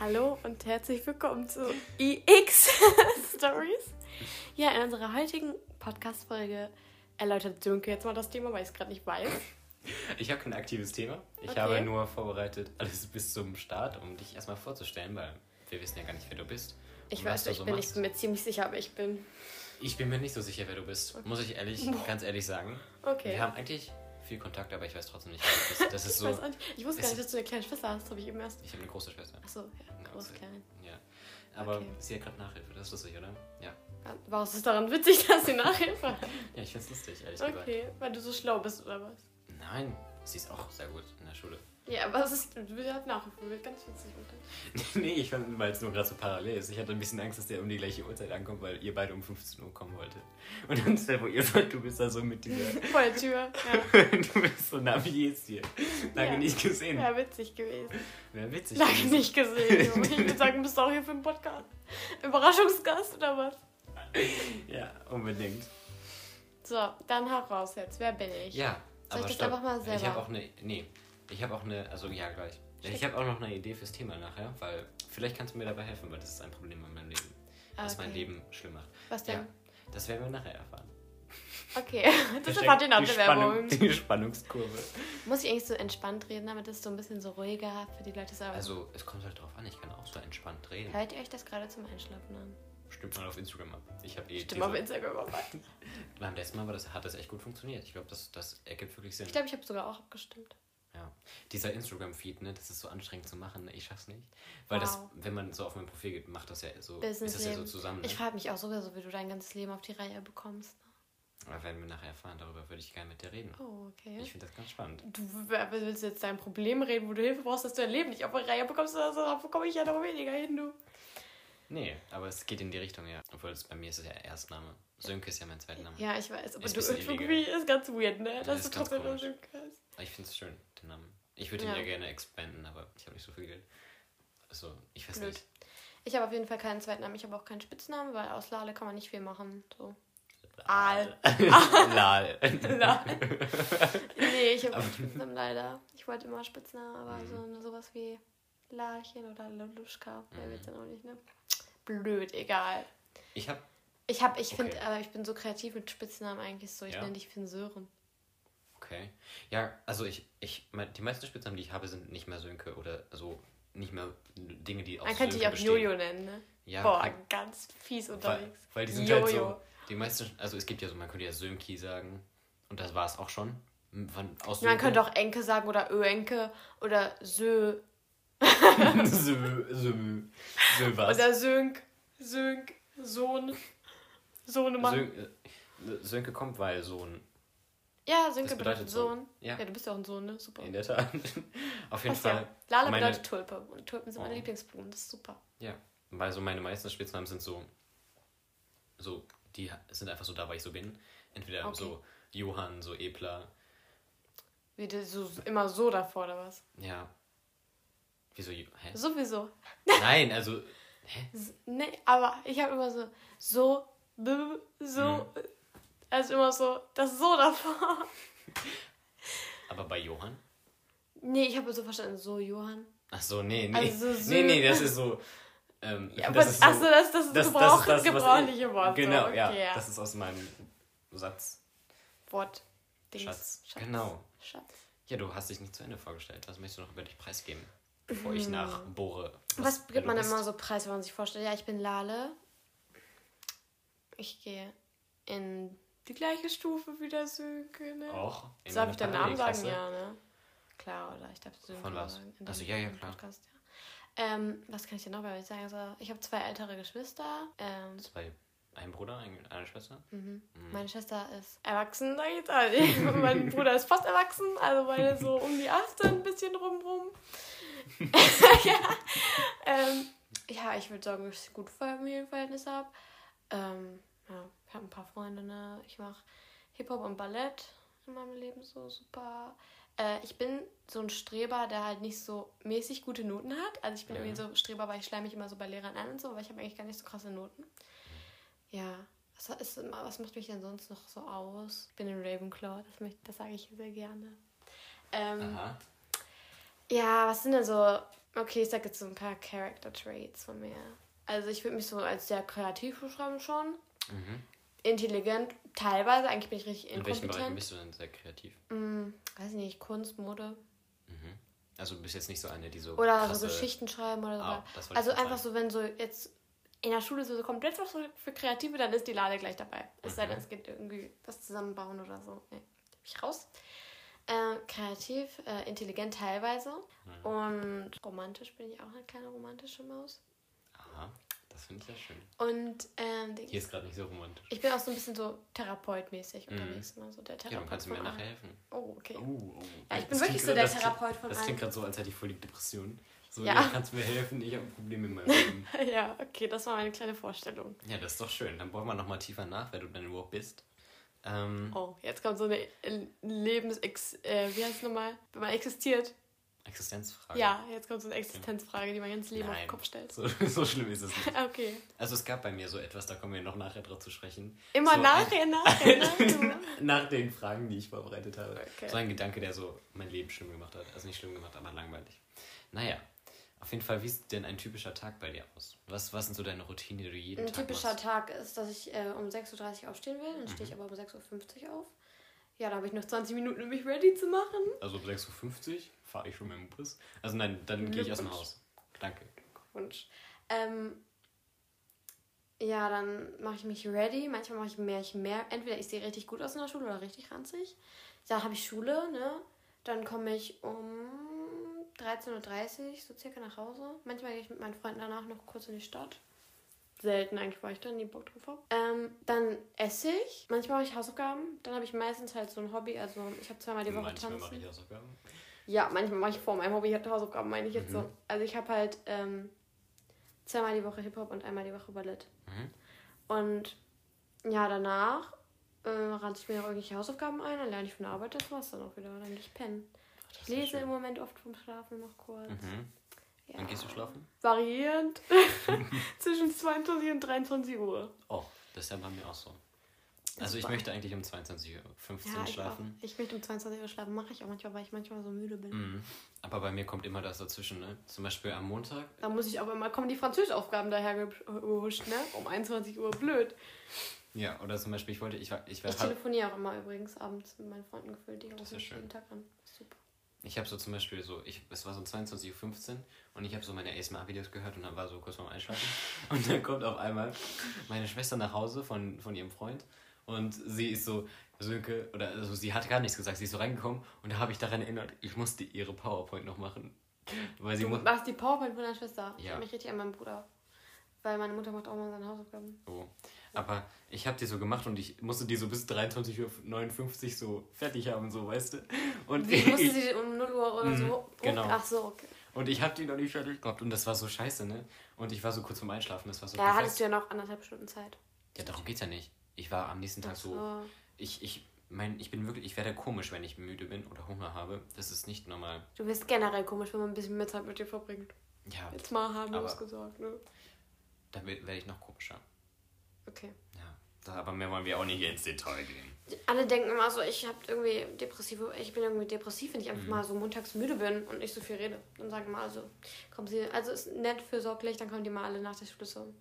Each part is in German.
Hallo und herzlich willkommen zu EX Stories. Ja, in unserer heutigen Podcast-Folge erläutert Dünke jetzt mal das Thema, weil ich es gerade nicht weiß. Ich habe kein aktives Thema. Ich Okay. habe nur vorbereitet alles bis zum Start, um dich erstmal vorzustellen, weil wir wissen ja gar nicht, wer du bist. Ich weiß, ich so bin, ich bin mir ziemlich sicher, aber ich bin. Ich bin mir nicht so sicher, wer du bist. Muss ich ehrlich, ganz ehrlich sagen. Okay. Wir haben eigentlich viel Kontakt, aber ich weiß trotzdem nicht, wer du bist. Das ist ich, so. nicht. ich wusste gar es nicht, dass du eine kleine Schwester hast, habe ich eben erst. Ich habe eine große Schwester. Achso, ja, groß, klein. Ja. Aber Okay. sie hat gerade Nachhilfe, das ist lustig, oder? Ja. Was ist daran witzig, dass sie Nachhilfe hat? Ja, ich find's lustig, ehrlich gesagt. Okay, weil du so schlau bist oder was? Nein, sie ist auch sehr gut in der Schule. Ja, aber es ist, du hast Nachhilfe, wird ganz witzig. Unter. nee, ich fand, weil es nur gerade so parallel ist. Ich hatte ein bisschen Angst, dass der um die gleiche Uhrzeit ankommt, weil ihr beide um 15 Uhr kommen wolltet. Und dann dir vor, ihr seid, du bist da so mit dieser. Vor der Tür. Ja, du bist so, na, wie geht's dir? Lange Ja. nicht gesehen. wäre witzig gewesen. Wäre witzig. Lange gewesen. nicht gesehen, Junge. Ich würde sagen, bist du auch hier für einen Podcast. Überraschungsgast oder was? Ja, unbedingt. So, dann heraus jetzt. Wer bin ich? Ja, Soll aber ich das stopp. einfach mal Ich selber? habe auch eine. Nee, ich habe auch eine. Also, ja, gleich. Schick. Ich habe auch noch eine Idee fürs Thema nachher, weil vielleicht kannst du mir dabei helfen, weil das ist ein Problem in meinem Leben. Was mein Okay. Leben schlimm macht. Was denn? Ja, das werden wir nachher erfahren. Okay, das erfahrt ihr nach die der Werbung. Die Spannungskurve. Muss ich eigentlich so entspannt reden, damit es so ein bisschen so ruhiger für die Leute sagen? Also, es kommt halt drauf an, ich kann auch so entspannt reden. Hört ihr euch das gerade zum Einschlafen an? Stimmt mal auf Instagram ab. Ich habe eh. Stimmt auf Instagram vorbei. Beim letzten Mal war das, hat das echt gut funktioniert. Ich glaube, das, das ergibt wirklich Sinn. Ich glaube, ich habe sogar auch abgestimmt. Ja. Dieser Instagram-Feed, ne, das ist so anstrengend zu machen. ne, Ich schaff's nicht. Weil das, Wow. wenn man so auf mein Profil geht, macht das ja so, ist das ja so zusammen. Ne? Ich frage mich auch sowieso, wie du dein ganzes Leben auf die Reihe bekommst. Ne? Aber werden wir nachher erfahren, darüber würde ich gerne mit dir reden. Oh, okay. Ich finde das ganz spannend. Du willst jetzt dein Problem reden, wo du Hilfe brauchst, dass du dein Leben nicht auf die Reihe bekommst, da bekomme ich ja noch weniger hin, du. Nee, aber es geht in die Richtung, ja. Obwohl es bei mir ist es ja Erstname. Sönke ist ja mein Zweitname. Ja, ich weiß, aber Ist du irgendwie ist ganz weird, ne? Ja, Dass ist trotzdem so hast. Ich finde es schön, den Namen. Ich würde ihn Ja. ja gerne expanden, aber ich habe nicht so viel Geld. Also, ich weiß Blöd. nicht. Ich habe auf jeden Fall keinen Zweitnamen, ich habe auch keinen Spitznamen, weil aus Lale kann man nicht viel machen. So. Aal. Lal. Lale. nee, ich habe keinen Spitznamen leider. Ich wollte immer Spitznamen, aber Mhm. so sowas wie Lalchen oder Loluschka, wer Mhm. will's dann auch nicht, ne? Blöd, egal. Ich habe Ich hab, ich finde, Okay. aber ich bin so kreativ mit Spitznamen eigentlich so. Ich Ja? nenne dich Finn Sören. Okay. Ja, also ich, ich, mein, die meisten Spitznamen, die ich habe, sind nicht mehr Sönke oder so, nicht mehr Dinge, die aus Man könnte dich Sönke auch bestehen. Jojo nennen, ne? Ja, Boah, weil, ganz fies weil, unterwegs. weil die sind Jojo. halt so, die meisten, also es gibt ja so, man könnte ja Sönki sagen und das war es auch schon. Von, aus Man Sönke. könnte auch Enke sagen oder Öenke oder Sö Sö, Sö, Sö was. oder Sönk, Sönk, Sohn, Sohnemann. Sön, äh, Sönke kommt, weil Sohn. Ja, Sönke bedeutet Sohn. Ja, Ja, du bist ja auch ein Sohn, ne? Super. in der Tat. Auf jeden Passt Fall. ja. Lala meine- bedeutet Tulpe und Tulpen sind meine Oh. Lieblingsblumen, das ist super. Ja, weil so meine meisten Spitznamen sind so, so, die sind einfach so da, weil ich so bin. Entweder Okay. so Johann, so Epler, Wie du so immer so davor oder was? ja. Wieso? Hä? Sowieso. Nein, also, hä? Nee, aber ich habe immer so, so, b, so. Also immer so, das so davor. Aber bei Johann? Nee, ich habe so verstanden, so Johann. Ach so, nee, nee. Also so- nee, nee, das ist so, ähm, Ja, das aber, ist achso, das, das das- Gebrauch, das das, was gebrauchliche ich- Wort. Genau, so, ja, okay, ja. das ist aus meinem Satz. Wort. Dings. Schatz. Genau. Schatz. Ja, du hast dich nicht zu Ende vorgestellt. Was möchtest du noch über dich preisgeben, bevor ich nachbohre? Mhm. Was, wer gibt man immer so preis, wenn man sich vorstellt? Ja, ich bin Lale. Ich gehe in die gleiche Stufe wie der Sönke, ne? Auch? Darf ich deinen Namen sagen? Ja, ne? Klar, oder ich darf Sönke Von was? sagen. in Ach so, dem- ja, ja, klar. Podcast, ja. Ähm, was kann ich dir noch bei euch sagen? Also, ich habe zwei ältere Geschwister. Ähm, Zwei, ein Bruder, ein, eine Schwester? mhm. Mhm. Meine Schwester ist erwachsen, sag ich jetzt. Also, mein Bruder ist fast erwachsen, also meine so um die 18, ein bisschen rumrum. ja. Ähm, ja, ich würde sagen, dass ich gute Familienverhältnisse habe. Ähm, ne? Ich mache Hip-Hop und Ballett in meinem Leben so super. Äh, ich bin so ein Streber, der halt nicht so mäßig gute Noten hat. Also ich bin Mhm. irgendwie so Streber, weil ich schleime mich immer so bei Lehrern an und so, aber ich habe eigentlich gar nicht so krasse Noten. Ja. Was, ist, was macht mich denn sonst noch so aus? Ich bin ein Ravenclaw, das, möchte- das sage ich sehr gerne. Ähm, Aha. ja, was sind denn so Okay, ich sag jetzt so ein paar Character Traits von mir. Also ich würde mich so als sehr kreativ beschreiben schon. Mhm. Intelligent, teilweise. Eigentlich bin ich richtig In welchen Bereichen bist du denn sehr kreativ? Hm, weiß ich nicht, Kunst, Mode. Mhm. Also du bist jetzt nicht so eine, die so Oder krasse... so Geschichten schreiben oder so. Ah, also einfach so, wenn so jetzt in der Schule so komplett was für Kreative, dann ist die Lade gleich dabei. Es sei denn, Mhm. es geht irgendwie was zusammenbauen oder so. Nee, bin ich raus. Äh, kreativ, äh, intelligent teilweise. Mhm. Und romantisch bin ich auch eine kleine romantische Maus. Das finde ich ja schön. Und ähm. Hier ist gerade nicht so romantisch. ich bin auch so ein bisschen so therapeutmäßig unterwegs. Ne? So der Mhm. Ja, Therapeut dann kannst du mir nachher helfen. Oh, okay. Oh, oh. Ja, ich bin Das wirklich klingt so der Therapeut von Das allen. klingt gerade so, als hätte ich voll die Depression. So, Ja. kannst du mir helfen, ich habe Probleme in meinem Leben. Ja, okay, das war meine kleine Vorstellung. ja, das ist doch schön. Dann wollen wir nochmal tiefer nach, wer du denn überhaupt bist. Ähm, Oh, jetzt kommt so eine Lebensex... Äh, wie heißt es nochmal? Wenn man existiert. Existenzfrage. Ja, jetzt kommt so eine Existenzfrage, die mein ganzes Leben auf Nein. den Kopf stellt. So, so schlimm ist es nicht. Okay. Also es gab bei mir so etwas, da kommen wir noch nachher drauf zu sprechen. Immer so nachher, nachher, nachher. Nach den Fragen, die ich vorbereitet habe. Okay. So ein Gedanke, der so mein Leben schlimm gemacht hat. Also nicht schlimm gemacht, aber langweilig. Naja, auf jeden Fall, wie sieht denn ein typischer Tag bei dir aus? Was, was sind so deine Routinen, die du jeden Ein Tag typischer machst? Tag ist, dass ich äh, um 6.30 Uhr aufstehen will. Dann stehe Mhm. ich aber um 6.50 Uhr auf. Ja, da habe ich noch 20 Minuten, um mich ready zu machen. Also um 6.50 Uhr fahre ich schon mit dem Bus. Also nein, dann gehe ich aus dem Glückwunsch. Haus. Danke. Wunsch. Ähm, ja, dann mache ich mich ready. Manchmal mache ich mehr, ich mehr. Entweder ich sehe richtig gut aus in der Schule oder richtig ranzig. Da habe ich Schule, ne? Dann komme ich um 13.30 Uhr so circa nach Hause. Manchmal gehe ich mit meinen Freunden danach noch kurz in die Stadt. Selten eigentlich, weil ich da nie Bock drauf habe. Ähm, dann esse ich. Manchmal mache ich Hausaufgaben. Dann habe ich meistens halt so ein Hobby. Also ich habe zweimal die Woche Manchmal tanzen. mache ich Hausaufgaben. Ja, manchmal mache ich vor meinem Hobby halt Hausaufgaben, meine ich jetzt Mhm. so. Also ich habe halt ähm, zweimal die Woche Hip-Hop und einmal die Woche Ballett. Mhm. Und ja, danach äh, ranze ich mir noch irgendwelche Hausaufgaben ein, dann lerne ich von der Arbeit, das war's dann auch wieder. Dann gehe ich pennen. Das Ich lese schön. im Moment oft vom Schlafen noch kurz. Mhm. Ja. Wann gehst du schlafen? Variierend. Zwischen 22 und 23 Uhr. Oh, das ist ja bei mir auch so. Also ich Super. möchte eigentlich um 22.15 Uhr Ja, ich, schlafen. auch. ich möchte um 22 Uhr schlafen, mache ich auch manchmal, weil ich manchmal so müde bin. Mhm. Aber bei mir kommt immer das dazwischen, ne? Zum Beispiel am Montag. Da muss ich aber immer, kommen die Französischaufgaben daher gehuscht, ne? Um 21 Uhr, blöd. Ja, oder zum Beispiel, ich wollte, ich war, ich Ich war telefoniere auch immer übrigens abends mit meinen Freunden gefühlt. Die rufen jeden Tag an. Super. Ich habe so zum Beispiel so, ich, es war so 22.15 Uhr und ich habe so meine ASMR-Videos gehört und dann war so kurz vorm Einschlafen. Und dann kommt auf einmal meine Schwester nach Hause von, von ihrem Freund und sie ist so, Sönke, oder also sie hat gar nichts gesagt, sie ist so reingekommen und da habe ich daran erinnert, ich musste ihre PowerPoint noch machen. Weil sie Du machst die PowerPoint von deiner Schwester. Ich Ja. erinnere mich richtig an meinen Bruder. Weil meine Mutter macht auch mal seine Hausaufgaben. Oh. Aber ich habe die so gemacht und ich musste die so bis 23.59 Uhr so fertig haben, so, weißt du? Und Wie musste ich, sie um 0 Uhr oder Mhm, so? genau. Ach so, okay. und ich habe die noch nicht fertig gehabt und das war so scheiße, ne? Und ich war so kurz vorm Einschlafen, das war so Da perfekt. hattest du ja noch anderthalb Stunden Zeit. Ja, darum geht's ja nicht. Ich war am nächsten Tag so. so. Ich, ich, mein, ich bin wirklich, ich werde komisch, wenn ich müde bin oder Hunger habe. Das ist nicht normal. Du wirst generell komisch, wenn man ein bisschen mehr Zeit mit dir verbringt. Ja, Jetzt mal harmlos Aber- gesagt, ne? Da werde ich noch komischer. Okay. Ja. Da, aber mehr wollen wir auch nicht ins Detail gehen. Alle denken immer so, ich habe irgendwie depressive, ich bin irgendwie depressiv, wenn ich Mhm. einfach mal so montags müde bin und nicht so viel rede. Dann sagen mal also, kommen sie, also ist nett fürsorglich, dann kommen die mal alle nach der Schule so,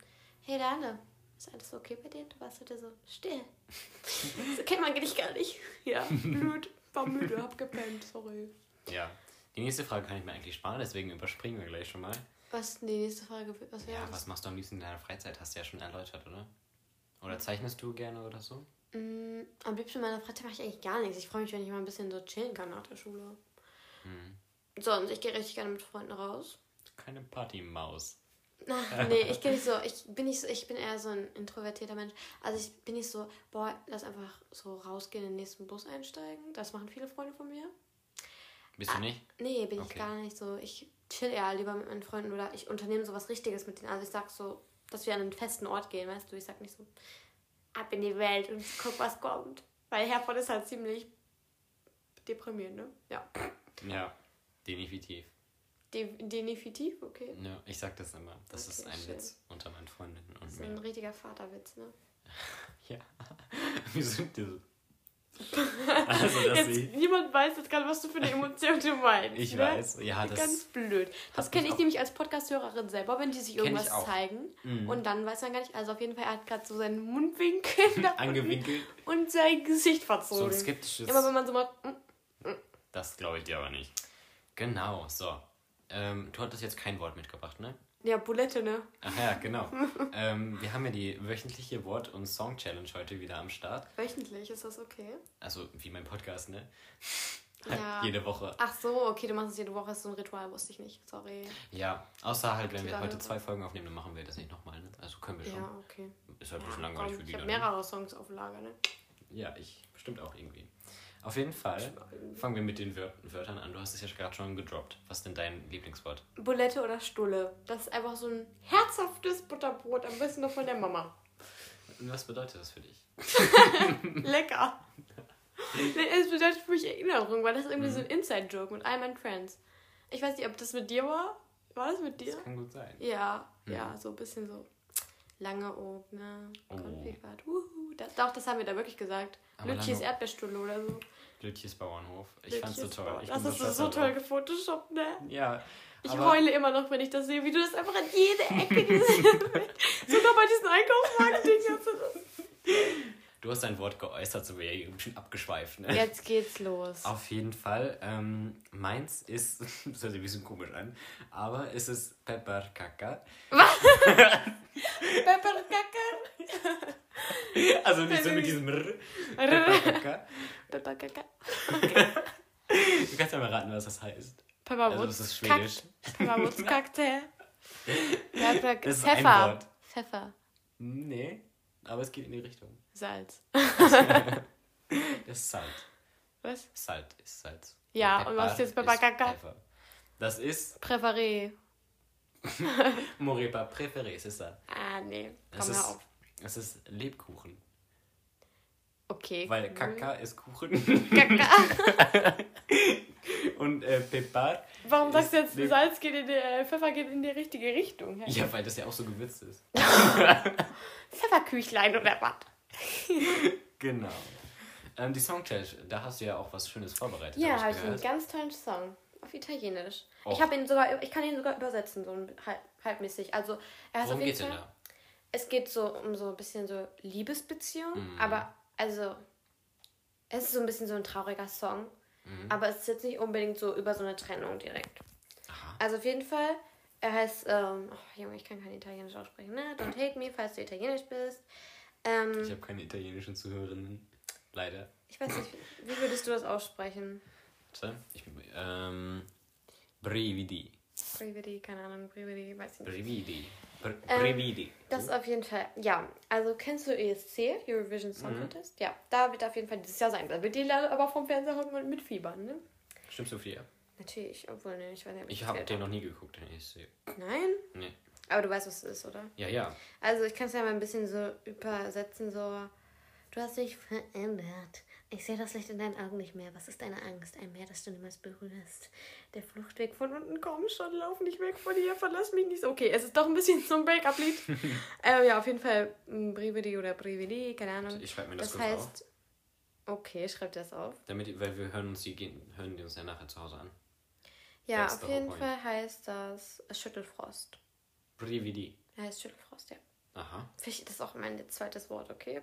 hey Dane, ist alles okay bei dir? Du warst heute so still. so kennt man dich gar nicht. Ja, blöd, war müde, hab gepennt, sorry. Ja. Die nächste Frage kann ich mir eigentlich sparen, deswegen überspringen wir gleich schon mal. Was die nächste Frage? Was Ja, was machst du am liebsten in deiner Freizeit? Hast du ja schon erläutert, oder? Oder zeichnest du gerne oder so? Mm, am liebsten in meiner Freizeit mache ich eigentlich gar nichts. Ich freue mich, wenn ich mal ein bisschen so chillen kann nach der Schule. Hm. Sonst, ich gehe richtig gerne mit Freunden raus. Keine Partymaus. Ach, nee, ich gehe nicht so, ich bin nicht so, ich bin eher so ein introvertierter Mensch. Also ich bin nicht so, boah, lass einfach so rausgehen, in den nächsten Bus einsteigen. Das machen viele Freunde von mir. Bist du nicht? Nee, bin ich Okay. gar nicht so. Ich chill eher lieber mit meinen Freunden oder ich unternehme so was Richtiges mit denen. Also ich sag so, dass wir an einen festen Ort gehen, weißt du? Ich sag nicht so, ab in die Welt und guck, was kommt. Weil Herford ist halt ziemlich deprimierend, ne? Ja. Ja, definitiv. De definitiv, okay. Ja, ich sag das immer. Das ist Okay, ein schön. Witz unter meinen Freundinnen Das und ist ein mir. richtiger Vaterwitz, ne? Ja. Wir sind dir so. Also, dass Jetzt, sie. niemand weiß jetzt gerade, was du für eine Emotion du meinst. Ich ne? weiß, ja, das. Ganz blöd. Das kenne ich nämlich als Podcast-Hörerin selber, wenn die sich irgendwas zeigen. Mhm. Und dann weiß man gar nicht. Also auf jeden Fall, er hat gerade so seinen Mundwinkel Angewinkelt. und sein Gesicht So ein verzogen. skeptisches. Immer wenn man so macht. mm, Das glaube ich dir aber nicht. Genau, so. Ähm, du hattest jetzt kein Wort mitgebracht, ne? Ja, Bulette, ne? Ach ja, genau. ähm, wir haben ja die wöchentliche Wort- und Song-Challenge heute wieder am Start. Wöchentlich, ist das okay? Also wie mein Podcast, ne? Ja. Jede Woche. Ach so, okay, du machst es jede Woche, ist so ein Ritual, wusste ich nicht. Sorry. Ja, außer halt, wenn wir heute zwei Folgen aufnehmen, dann machen wir das nicht nochmal, ne? Also können wir schon. Ja, okay. Ist halt ein bisschen langweilig für die ich habe ne? mehrere Songs auf Lager, ne? Ja, ich bestimmt auch irgendwie. Auf jeden Fall fangen wir mit den Wör Wörtern an. Du hast es ja gerade schon gedroppt. Was ist denn dein Lieblingswort? Bulette oder Stulle. Das ist einfach so ein herzhaftes Butterbrot, am besten noch von der Mama. Was bedeutet das für dich? Lecker. Es bedeutet für mich Erinnerung, weil das ist irgendwie Mhm. so ein Inside-Joke mit all meinen Friends. Ich weiß nicht, ob das mit dir war. War das mit dir? Das kann gut sein. Ja, Mhm. ja, so ein bisschen so lange oben, ne? Oh. Konfigrat. Uhu. Das, doch, das haben wir da wirklich gesagt. Lange- Erdbeerstulle oder so. Lütjes Bauernhof. Ich fand's so Lütjes toll. Ich das ist stolz so toll gefotoshoppt, ne? Ja. Ich heule immer noch, wenn ich das sehe, wie du das einfach an jede Ecke dieses Sogar bei diesen Einkaufswagen-Ding hast du hast dein Wort geäußert, so wäre ein bisschen abgeschweift. Ne? Jetzt geht's los. Auf jeden Fall. Ähm, meins ist, das hört sich ein bisschen komisch an, aber es ist Pepperkaka. Pepperkaka. Also nicht so mit diesem R. Pepperkaka. Pepperkaka. Du kannst ja mal raten, was das heißt. Also das ist Schwedisch. Pepperwurzkakte. Pepper Das ist ein Pfeffer. Wort. Pfeffer. Nee, aber es geht in die Richtung. Salz. Das ist Salt. Was? Salt ist Salz. Ja, und was ist jetzt Pepperkaka? Pfeffer. Das ist Präferé. Morepa Préféré, c'est ça. Ah, nee. Es Komm, hör ist, auf. es ist Lebkuchen. Okay. Weil cool. Kaka ist Kuchen Kaka. und äh, Pepper. Warum sagst du ist jetzt, Leb- Salz geht in die, äh, Pfeffer geht in die richtige Richtung? Hä? Ja, weil das ja auch so gewürzt ist. Pfefferküchlein oder was? Genau. Ähm, die Song Challenge, da hast du ja auch was Schönes vorbereitet. Ja, hab habe ich einen ganz tollen Song. Auf Italienisch. Och. Ich habe ihn sogar, ich kann ihn sogar übersetzen, so halb, halbmäßig. Also er Worum geht's denn Fall. da? Es geht so um so ein bisschen so Liebesbeziehung, Mhm. aber also es ist so ein bisschen so ein trauriger Song, Mhm. aber es ist jetzt nicht unbedingt so über so eine Trennung direkt. Aha. Also auf jeden Fall, er heißt, ähm, oh, Junge, ich kann kein Italienisch aussprechen, ne? Don't hate me, falls du Italienisch bist. Ähm, Ich habe keine italienischen Zuhörerinnen. Leider. ich weiß nicht, wie würdest du das aussprechen? Warte. Ich, ähm, Brividi. Brevity, keine Ahnung, Brevity, weiß ich nicht. Brividi. Br Ähm, Brividi. Das ist auf jeden Fall, ja. Also kennst du ESC, Eurovision Song Mhm. Contest? Ja, da wird auf jeden Fall dieses Jahr sein. Da wird die leider aber vom Fernseher hocken und mitfiebern, ne? Du viel? Natürlich, obwohl, ne, ich weiß nicht, ob Ich das habe den noch nie geguckt, den ESC. Nein? Nee. Aber du weißt, was es ist, oder? Ja, ja. Also ich kann es ja mal ein bisschen so übersetzen, so... Du hast dich verändert. Ich sehe das Licht in deinen Augen nicht mehr. Was ist deine Angst? Ein Meer, das du niemals berührst. Der Fluchtweg von unten. Komm schon, lauf nicht weg von hier. Verlass mich nicht. Okay, es ist doch ein bisschen so ein Break-up-Lied. ähm, ja, auf jeden Fall m, Brividi oder Brividi, keine Ahnung. Ich schreibe mir das, Das kurz auf. heißt... Okay, schreib das auf. Damit, weil wir hören uns die gehen, hören die uns ja nachher zu Hause an. Ja, That's auf jeden Fall heißt das Schüttelfrost. Brividi. Er heißt Schüttelfrost, ja. Aha. Vielleicht das ist auch mein zweites Wort, okay?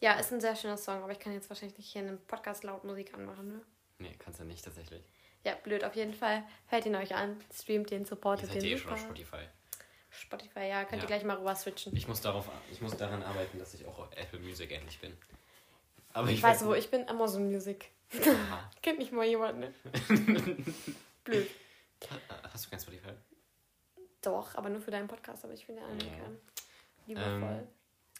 Ja, ist ein sehr schöner Song, aber ich kann jetzt wahrscheinlich nicht hier in einem Podcast laut Musik anmachen, ne? Nee, kannst du nicht tatsächlich. Ja, blöd, auf jeden Fall. Hört ihn euch an, streamt den, Ihr supportet seid den ja eh schon auf Spotify. Spotify, ja, könnt Ja. ihr gleich mal rüber switchen. Ich muss, darauf, ich muss daran arbeiten, dass ich auch auf Apple Music endlich bin. Aber ich Ich weiß, weiß wo ich bin, Amazon Music. Aha. Kennt nicht mal jemand, ne? blöd. Ha- Hast du kein Spotify? Doch, aber nur für deinen Podcast, aber ich finde einen Ja. Liebevoll. Ähm,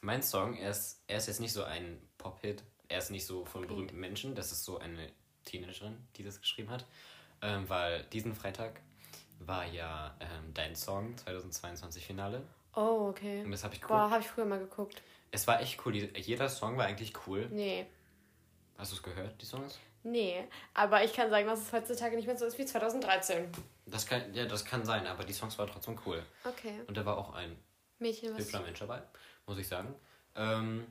Mein Song, er ist, er ist jetzt nicht so ein Pop-Hit. Er ist nicht so von berühmten Menschen. Das ist so eine Teenagerin, die das geschrieben hat. Ähm, weil diesen Freitag war ja ähm, dein Song 2022 Finale. oh, okay. Und das habe ich cool. Boah, habe ich früher mal geguckt. Es war echt cool. Jeder Song war eigentlich cool. Nee. Hast du es gehört, die Songs? Nee, aber ich kann sagen, dass es heutzutage nicht mehr so ist wie 2013. Das kann, ja, das kann sein, aber die Songs waren trotzdem cool. Okay. Und da war auch ein Mädchen, was. hübscher Mensch dabei, muss ich sagen. Ähm,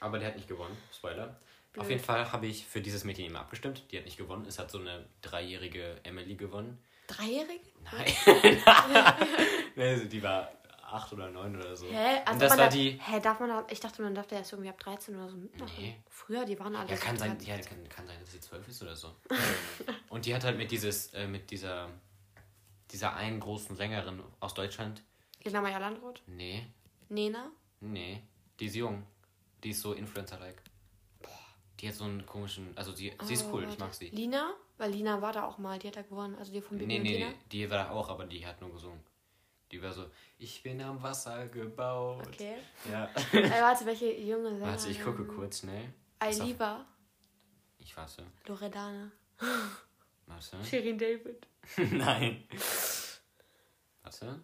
aber der hat nicht gewonnen. Spoiler. blöd. Auf jeden Fall habe ich für dieses Mädchen immer abgestimmt. Die hat nicht gewonnen. Es hat so eine dreijährige Emily gewonnen. Dreijährige? Nein. Nee, also die war acht oder neun oder so. Hä? Also Und das war darf, die. Hä, darf man da, ich dachte, man darf da erst irgendwie ab 13 oder so mitmachen. Nee. Früher, die waren alle Ja, kann sein, 13. ja, kann, kann sein, dass sie zwölf ist oder so. Und die hat halt mit dieses, äh, mit dieser, dieser einen großen Sängerin aus Deutschland. Lena Meyer-Landrut? Nee, Nena? nee, die ist jung. Die ist so Influencer-like. Die hat so einen komischen, also die, sie ist Oh, cool, ich warte. mag sie. Lina? Weil Lina war da auch mal, die hat da gewonnen. Also die von Bibi Nee, nee, Tina. nee, die war da auch, aber die hat nur gesungen. Die war so, ich bin am Wasser gebaut. Okay. Ja. äh, warte, welche junge Sängerin? Warte, ich gucke kurz auf. Ailiva, Ich warte. Loredana, Warte. Shirin David. Nein. Warte.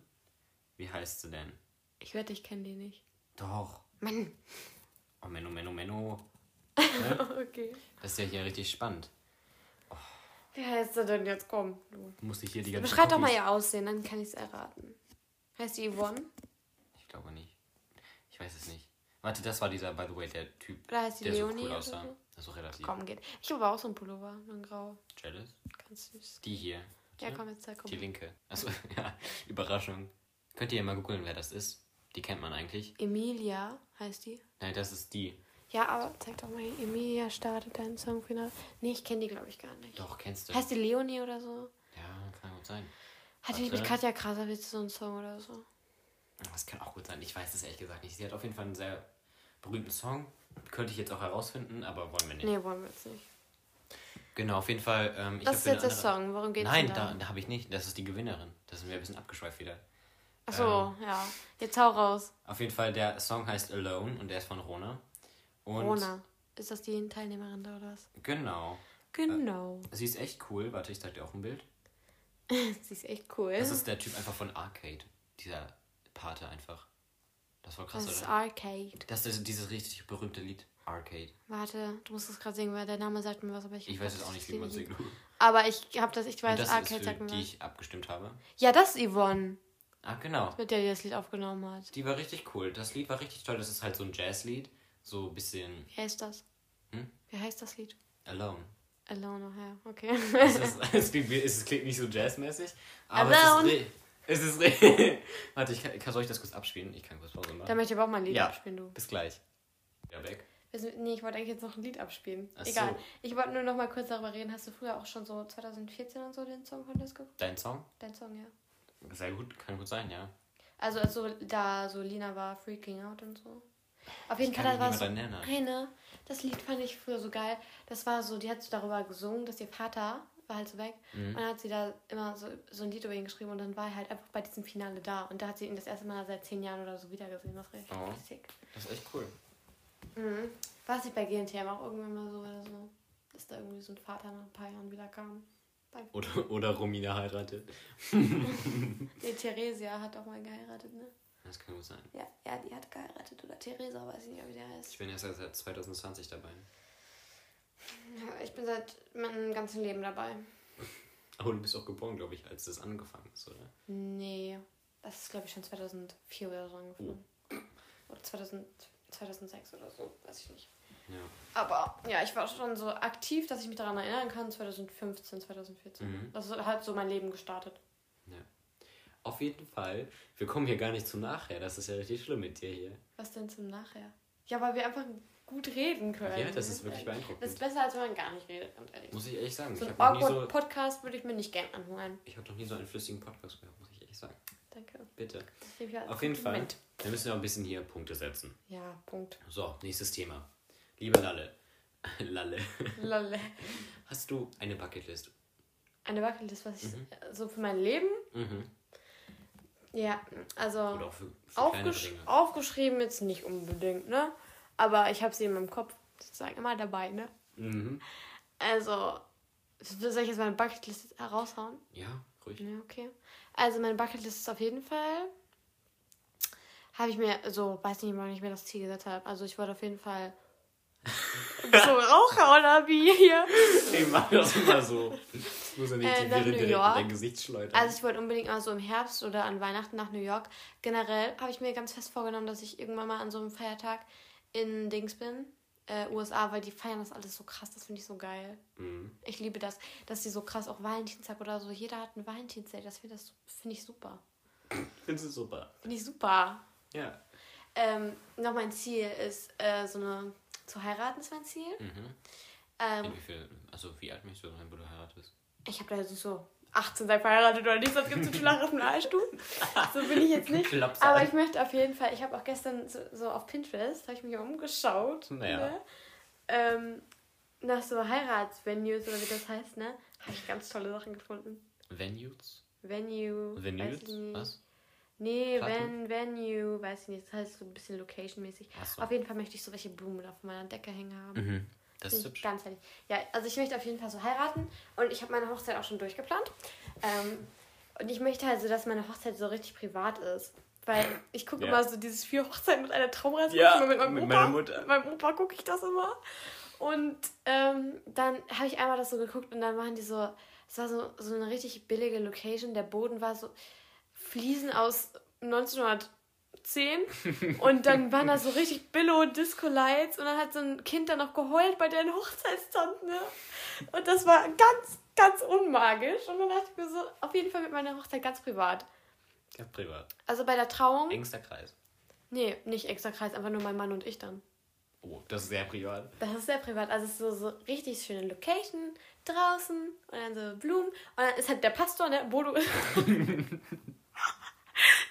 Wie heißt sie denn? Ich wette, ich kenne die nicht. Doch. Mann. Oh, Menno, Menno, Menno. okay. Das ist ja hier richtig spannend. Wie heißt sie denn jetzt? Komm, du. Musst dich hier die ganze Beschreib doch mal ihr Aussehen, dann kann ich es erraten. Heißt die Yvonne? Ich glaube nicht. Ich weiß es nicht. Warte, das war dieser, by the way, der Typ, Oder heißt die der so Leonie? cool oder aussah. so? Das ist so relativ. Komm, geht. Ich habe aber auch so einen Pullover, nur ein grau. Jealous? Ganz süß. Die hier. Ja, komm, jetzt zeig, komm. Die linke. Also, ja, Überraschung. Könnt ihr mal googeln, wer das ist? Die kennt man eigentlich. Emilia heißt die. Nein, das ist die. Ja, aber zeig doch mal, Emilia startet dein Songfinale. Nee, ich kenne die, glaube ich, gar nicht. Doch, kennst du. Heißt die Leonie oder so? Ja, kann gut sein. Hat die Warte. mit Katja Krasavitz so einen Song oder so? Das kann auch gut sein. Ich weiß es ehrlich gesagt nicht. Sie hat auf jeden Fall einen sehr berühmten Song. Könnte ich jetzt auch herausfinden, aber wollen wir nicht. Nee, wollen wir jetzt nicht. Genau, auf jeden Fall. Ähm, ich Das ist jetzt der Song. Worum geht's Nein, denn da, da? habe ich nicht. Das ist die Gewinnerin. Da sind wir ein bisschen abgeschweift wieder. Achso, ja. Jetzt hau raus. Auf jeden Fall, der Song heißt Alone und der ist von Rona. Und Rona. Ist das die Teilnehmerin da oder was? Genau. Genau. Sie ist echt cool. Warte, ich zeig dir auch ein Bild. Sie ist echt cool. Das ist der Typ einfach von Arcade. Dieser Pate einfach. Das war krass, Das ist oder? Arcade. Das ist dieses richtig berühmte Lied. Arcade. Warte, du musst es gerade singen, weil der Name sagt mir was, aber ich. Ich weiß jetzt auch nicht, wie man singt. Und Aber ich hab das, ich weiß, das Arcade ist sagt für mir die was. ich abgestimmt habe. Ja, das ist Yvonne, Ah, genau. mit der die das Lied aufgenommen hat. Die war richtig cool. Das Lied war richtig toll. Das ist halt so ein Jazzlied. So ein bisschen Wie heißt das? Hm? Wie heißt das Lied? alone. Alone, oh ja, okay. es, ist, es, klingt, wie- es klingt nicht so jazzmäßig, aber Alone. es ist, re- es ist Warte, ich kann, soll ich das kurz abspielen? Ich kann kurz Pause da machen. möchte ich aber auch mal ein Lied Ja. abspielen, du. Bis gleich. Ja, weg. Sind- Nee, ich wollte eigentlich jetzt noch ein Lied abspielen. Ach Egal. so. Ich wollte nur noch mal kurz darüber reden. Hast du früher auch schon so 2014 und so den Song Contest geguckt? Dein Song? Dein Song, ja. Sehr gut, kann gut sein, ja. Also, als so, da so Lina war Freaking Out und so. Auf jeden Ich Fall, kann da mich war so eine, das Lied fand ich früher so geil. Das war so, die hat so darüber gesungen, dass ihr Vater war halt so weg. Mhm. Und dann hat sie da immer so, so ein Lied über ihn geschrieben und dann war er halt einfach bei diesem Finale da. Und da hat sie ihn das erste Mal seit zehn Jahren oder so wiedergesehen. Das war richtig Oh. sick. Das ist echt cool. Mhm. War es nicht bei GNTM auch irgendwann mal so oder so? Dass da irgendwie so ein Vater nach ein paar Jahren wieder kam. Bei Oder, oder Romina heiratet. nee, Theresia hat auch mal geheiratet, ne? Das kann gut sein. Ja, ja, die hat geheiratet. Theresa, weiß ich nicht, wie der heißt. Ich bin erst seit 2020 dabei. Ja, ich bin seit meinem ganzen Leben dabei. Aber du bist auch geboren, glaube ich, als das angefangen ist, oder? Nee, das ist glaube ich schon 2004 oder so angefangen. Oder 2000, 2006 oder so, weiß ich nicht. Ja. Aber ja, ich war schon so aktiv, dass ich mich daran erinnern kann, 2015, 2014. Mhm. Das hat so mein Leben gestartet. Auf jeden Fall, wir kommen hier gar nicht zu nachher. Das ist ja richtig schlimm mit dir hier. Was denn zum Nachher? Ja, weil wir einfach gut reden können. Ja, das ist wirklich beeindruckend. Das ist besser, als wenn man gar nicht redet, ganz ehrlich. Muss ich ehrlich sagen. so ich ein habe noch, nie so, Podcast würde ich mir nicht gern anhören. ich hab noch nie so einen flüssigen Podcast gehört, muss ich ehrlich sagen. Danke. Bitte. Auf jeden Fall. Wir müssen ja ein bisschen hier Punkte setzen. Ja, Punkt. So, nächstes Thema. Liebe Lalle. Lalle. Lalle. Hast du eine Bucketlist? Eine Bucketlist, was ich Mhm. so für mein Leben. Mhm. Ja, also für, für aufgesch aufgeschrieben jetzt nicht unbedingt, ne? Aber ich habe sie in meinem Kopf sozusagen immer dabei, ne? Mhm. Also, soll ich jetzt meine Bucketlist heraushauen? Ja, ruhig. Ja, okay. Also meine Bucketlist ist auf jeden Fall. Habe ich mir, so, weiß nicht, wann ich mir das Ziel gesetzt habe. Also ich wollte auf jeden Fall. So Raucher oder wie hier? Ich mach das immer so. Ich muss ja nicht Äh, die New direkt in York. dein Gesicht schleudern. Also ich wollte unbedingt mal so im Herbst oder an Weihnachten nach New York. Generell habe ich mir ganz fest vorgenommen, dass ich irgendwann mal an so einem Feiertag in Dings bin. äh, USA, weil die feiern das alles so krass. Das finde ich so geil. Mhm. Ich liebe das, dass die so krass auch Valentinstag oder so. Jeder hat einen Valentinstag. Das finde find ich super. Findest du super? Finde ich super. Ja. Ähm, noch mein Ziel ist, äh, so eine. Zu heiraten ist mein Ziel. Mhm. Ähm, wie viel, also wie alt möchtest du sein, wo du heiratest? ich habe da jetzt so 18 sei verheiratet oder nicht, sonst gibt es einen flachen Aalstuhl. So bin ich jetzt nicht. Aber an. ich möchte auf jeden Fall, ich habe auch gestern so, so auf Pinterest, habe ich mich umgeschaut. Naja. Ne? Ähm, nach so Heiratsvenues oder wie das heißt, ne? Habe ich ganz tolle Sachen gefunden. Venues? Venue. Venues? Was? Nee, Platten? Ven, Venue, weiß ich nicht. Das heißt so ein bisschen location-mäßig. So. Auf jeden Fall möchte ich so welche Blumen auf meiner Decke hängen haben. Mhm. Das ist hübsch. Ganz herrlich. Ja, also ich möchte auf jeden Fall so heiraten und ich habe meine Hochzeit auch schon durchgeplant. Ähm, und ich möchte halt so, dass meine Hochzeit so richtig privat ist. Weil ich gucke Ja. immer so dieses vier Hochzeiten mit einer Traumreise. Ja, mit meinem mit Opa. meiner Mutter. Mit meinem Opa gucke ich das immer. Und ähm, dann habe ich einmal das so geguckt und dann waren die so, es war so, so eine richtig billige Location. Der Boden war so Fliesen aus 1910 und dann waren da so richtig Billo Disco Lights und dann hat so ein Kind dann noch geheult bei deren Hochzeitstante. Ne? Und das war ganz, ganz unmagisch. Und dann dachte ich mir so, auf jeden Fall mit meiner Hochzeit ganz privat. Ja, privat. Also bei der Trauung, Engster Kreis. nee, nicht extra Kreis, einfach nur mein Mann und ich dann. Oh, das ist sehr privat. Das ist sehr privat. Also es ist so, so richtig schöne Location draußen und dann so Blumen. Und dann ist halt der Pastor, ne, Bodo.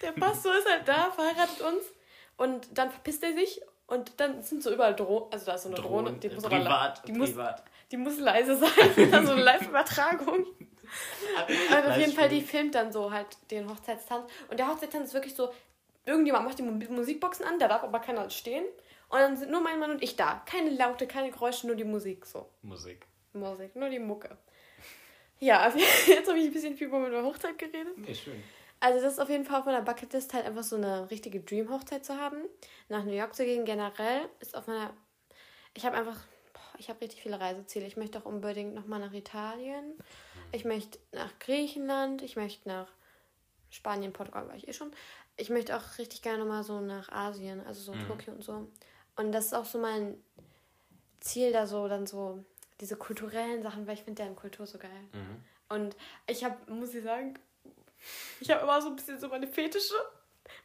der Pastor ist halt da, verheiratet uns. Und dann verpisst er sich. Und dann sind so überall Drohnen. Also da ist so eine Drohne. Drohnen, Die äh, muss aber privat, die muss, privat. die muss leise sein. dann so eine Live-Übertragung. Und auf jeden Fall, die filmt dann so halt den Hochzeitstanz. Und der Hochzeitstanz ist wirklich so, irgendjemand macht die Mu- Musikboxen an, da darf aber keiner stehen. Und dann sind nur mein Mann und ich da. Keine Laute, keine Geräusche, nur die Musik so. Musik. Musik, nur die Mucke. Ja, also jetzt habe ich ein bisschen viel über meine Hochzeit geredet. Nee, schön. Also das ist auf jeden Fall auf meiner Bucketlist halt einfach so eine richtige Dream-Hochzeit zu haben. Nach New York zu gehen generell ist auf meiner... Ich habe einfach... Boah, ich habe richtig viele Reiseziele. Ich möchte auch unbedingt nochmal nach Italien. Ich möchte nach Griechenland. Ich möchte nach Spanien, Portugal war ich eh schon. Ich möchte auch richtig gerne mal so nach Asien, also so Mhm. Tokio und so. Und das ist auch so mein Ziel, da so dann so diese kulturellen Sachen, weil ich finde deren Kultur so geil. Mhm. Und ich habe, muss ich sagen, ich habe immer so ein bisschen so meine Fetische.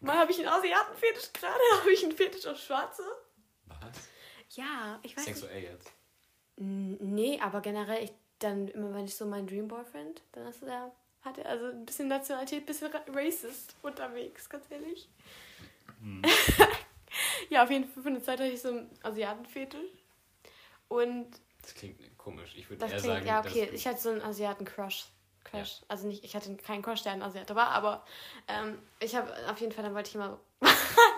Mal habe ich einen Asiatenfetisch, gerade habe ich einen Fetisch auf Schwarze. Was? Ja, ich weiß nicht. Sexuell jetzt. N- Nee, aber generell, ich, dann immer, wenn ich so meinen Dream Boyfriend, dann ist er, hat er also ein bisschen Nationalität, ein bisschen ra- racist unterwegs, ganz ehrlich. ja, auf jeden Fall für eine Zeit hatte ich so einen Asiatenfetisch. Und Das klingt komisch. Ich würde eher klingt, sagen, ja, okay, ich hatte so einen Asiaten-Crush. Crush. Also nicht, ich hatte keinen Crush, der ein Asiate war, aber ähm, ich habe auf jeden Fall, dann wollte ich immer so,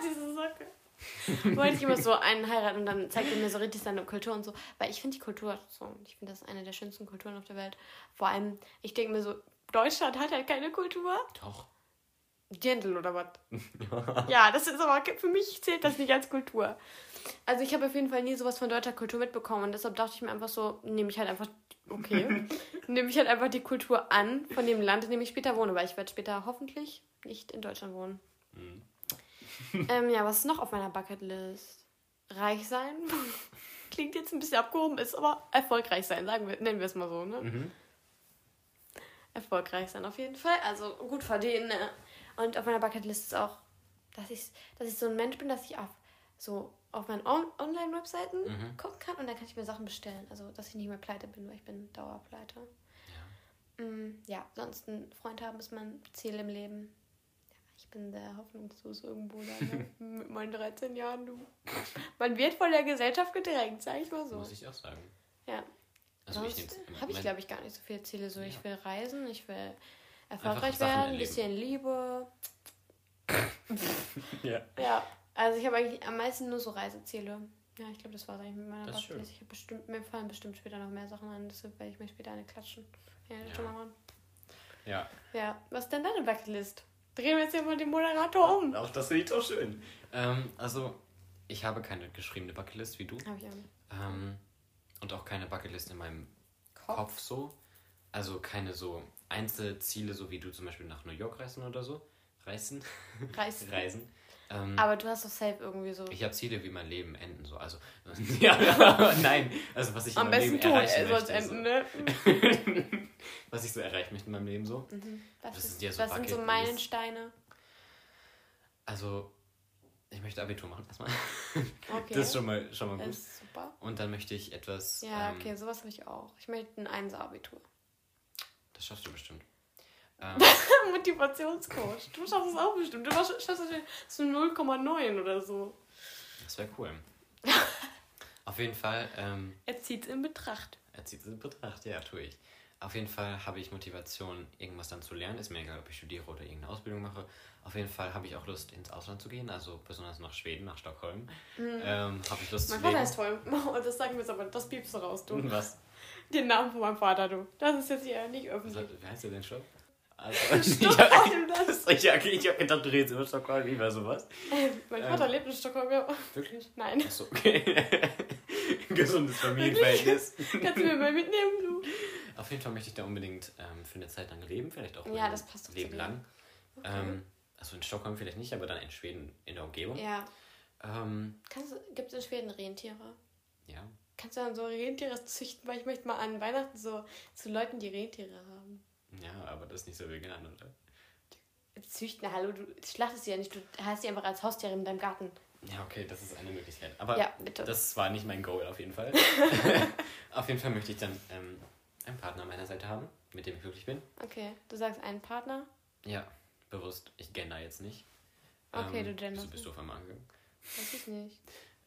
diese Socke, wollte ich immer so einen heiraten und dann zeigt er mir so richtig seine Kultur und so, weil ich finde die Kultur so, ich finde das eine der schönsten Kulturen auf der Welt. Vor allem, ich denke mir so, Deutschland hat halt keine Kultur. Doch. Gentle oder was? ja, das ist aber, für mich zählt das nicht als Kultur. Also ich habe auf jeden Fall nie sowas von deutscher Kultur mitbekommen und deshalb dachte ich mir einfach so, nehme ich halt einfach, okay, nehme ich halt einfach die Kultur an von dem Land, in dem ich später wohne, weil ich werde später hoffentlich nicht in Deutschland wohnen. Mhm. ähm, ja, was ist noch auf meiner Bucketlist? Reich sein? Klingt jetzt ein bisschen abgehoben, ist aber erfolgreich sein, sagen wir, nennen wir es mal so, ne? Mhm. erfolgreich sein auf jeden Fall. Also gut verdienen. Ne? Und auf meiner Bucketlist ist auch, dass ich, dass ich so ein Mensch bin, dass ich auf so auf meinen On Online-Webseiten Mhm. gucken kann und dann kann ich mir Sachen bestellen. Also dass ich nicht mehr pleite bin, weil ich bin Dauerpleite. Ja. Mm, ja, sonst ein Freund haben ist mein Ziel im Leben. Ja, ich bin sehr hoffnungslos irgendwo da, ne? mit meinen 13 Jahren. Du. Man wird von der Gesellschaft gedrängt, sag ich mal so. Muss ich auch sagen. Ja. Also ich Sonst habe ich, glaube ich, gar nicht so viele Ziele. So, ich Ja. will reisen, ich will erfolgreich werden, ein bisschen Liebe. Ja. Ja, also ich habe eigentlich am meisten nur so Reiseziele. Ja, ich glaube, das war eigentlich mit meiner Das. Bucketlist. Ich habe bestimmt, mir fallen bestimmt später noch mehr Sachen an, deshalb werde ich mir später eine klatschen. Ja, Ja. schon mal machen. Ja. Ja, was ist denn deine Bucketlist? Drehen wir jetzt hier mal den Moderator um. Auch das finde ich doch schön. Ähm, also, ich habe keine geschriebene Bucketlist wie du. Habe ich auch nicht. Ähm, und auch keine Bucketlist in meinem Kopf. Kopf so. Also keine so Einzelziele, so wie du zum Beispiel nach New York reisen oder so. Reisen. Reisen. Reisen. Ähm, Aber du hast doch safe irgendwie so. ich habe Ziele, wie mein Leben enden soll. Also, ja, nein, also was ich in Am meinem besten Leben erreichen soll es möchte. enden, ne? Was ich so erreichen möchte in meinem Leben so. Was, Das ist, sind ja so was sind so Meilensteine? Also, ich möchte Abitur machen erstmal. Okay. Das ist schon mal, schon mal Das gut. ist super. Und dann möchte ich etwas. Ja, ähm, okay, sowas habe ich auch. Ich möchte ein Einser-Abitur. Das schaffst du bestimmt. Ähm, Motivationscoach. Du schaffst es auch bestimmt. Du schaffst es zu 0,9 oder so. das wäre cool. Auf jeden Fall, ähm, Er zieht es in Betracht. er zieht es in Betracht, ja, tue ich. Auf jeden Fall habe ich Motivation, irgendwas dann zu lernen. Ist mir egal, ob ich studiere oder irgendeine Ausbildung mache. Auf jeden Fall habe ich auch Lust, ins Ausland zu gehen, also besonders nach Schweden, nach Stockholm. Ähm, habe ich Lust Mein zu Vater leben. ist toll. Das sagen wir jetzt aber, das piepst du raus, du. Was? Den Namen von meinem Vater, du. Das ist jetzt hier nicht was öffentlich. wie heißt der denn schon? Also, ich Stockholm, das hab, ich, okay, ich habe gedacht, du redest über Stockholm, wie war sowas? Mein Ähm. Vater lebt in Stockholm, ja. Wirklich? Nein. Achso, okay. Gesundes Familienverhältnis. Kannst du mir mal mitnehmen, du? Auf jeden Fall möchte ich da unbedingt ähm, für eine Zeit lang leben, vielleicht auch Ja, mein das passt Leben lang. Ähm, also in Stockholm vielleicht nicht, aber dann in Schweden in der Umgebung. Ja. Ähm, Gibt es in Schweden Rentiere? ja. Kannst du dann so Rentiere züchten? Weil ich möchte mal an Weihnachten so zu Leuten, die Rentiere haben. Ja, aber das ist nicht so vegan, oder? Züchten, hallo, du schlachtest sie ja nicht, du hast sie einfach als Haustier in deinem Garten. Ja, okay, das ist eine Möglichkeit. Aber Ja, das war nicht mein Goal auf jeden Fall. auf jeden Fall möchte ich dann ähm, einen Partner an meiner Seite haben, mit dem ich glücklich bin. Okay, du sagst einen Partner. Ja, bewusst. Ich gender jetzt nicht. Okay, ähm, du genderst Wieso bist du auf einmal angegangen? Weiß ich nicht.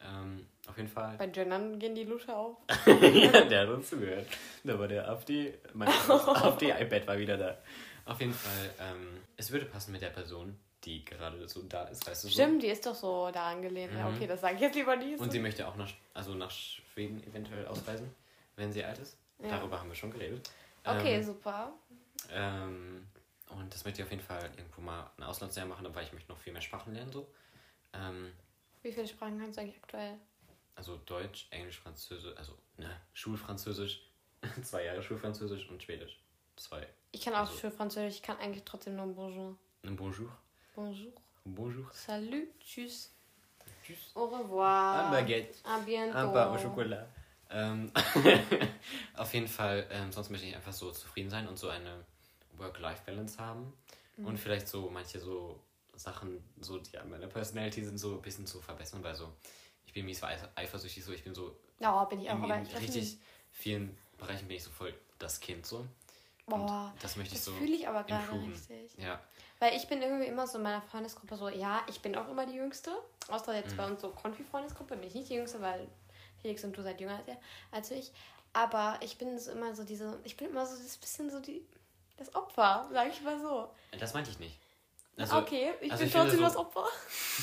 Ähm, auf jeden Fall. Bei Gendern gehen die Lusche auf. ja, der hat uns zugehört. Da war der auf die, mein auf die iPad war wieder da. Auf jeden Fall, ähm, es würde passen mit der Person, die gerade so da ist, weißt du so. Stimmt, die ist doch so da angelehnt. Ja, Mhm. okay, das sage ich jetzt lieber nicht. Und sie möchte auch nach, also nach Schweden eventuell ausreisen, wenn sie alt ist. Ja. Darüber haben wir schon geredet. Okay, Ähm, super. ähm, und das möchte ich auf jeden Fall irgendwo mal ein Auslandsjahr machen, weil ich möchte noch viel mehr Sprachen lernen. So. Ähm, Wie viele Sprachen kannst du eigentlich aktuell? also Deutsch, Englisch, Französisch, also ne, Schulfranzösisch, zwei Jahre Schulfranzösisch und Schwedisch. Zwei. Ich kann auch Also- für Französisch, ich kann eigentlich trotzdem nur Bonjour. Bonjour. Bonjour. Bonjour. Salut, tschüss. Tschüss. Au revoir. Un baguette. A bientôt. Un pain au chocolat. Ähm, auf jeden Fall, ähm, sonst möchte ich einfach so zufrieden sein und so eine Work-Life-Balance haben. Mhm. Und vielleicht so manche so Sachen, so die an meiner Personality sind, so ein bisschen zu verbessern, weil so, ich bin mies eif- eifersüchtig, so ich bin so Ja, bin ich auch. in, Aber ich richtig vielen Bereichen bin ich so voll das Kind so. Boah, das möchte ich das so fühle ich aber gerade richtig. Ja, Weil ich bin irgendwie immer so in meiner Freundesgruppe so, ja, ich bin auch immer die Jüngste. Außer jetzt Mhm. bei uns so Konfi-Freundesgruppe bin ich nicht die Jüngste, weil Felix und du seid jünger als, er, als ich. Aber ich bin so immer so diese, ich bin immer so das bisschen so die, das Opfer, sag ich mal so. das meinte ich nicht. Okay, ich also bin trotzdem so- das Opfer.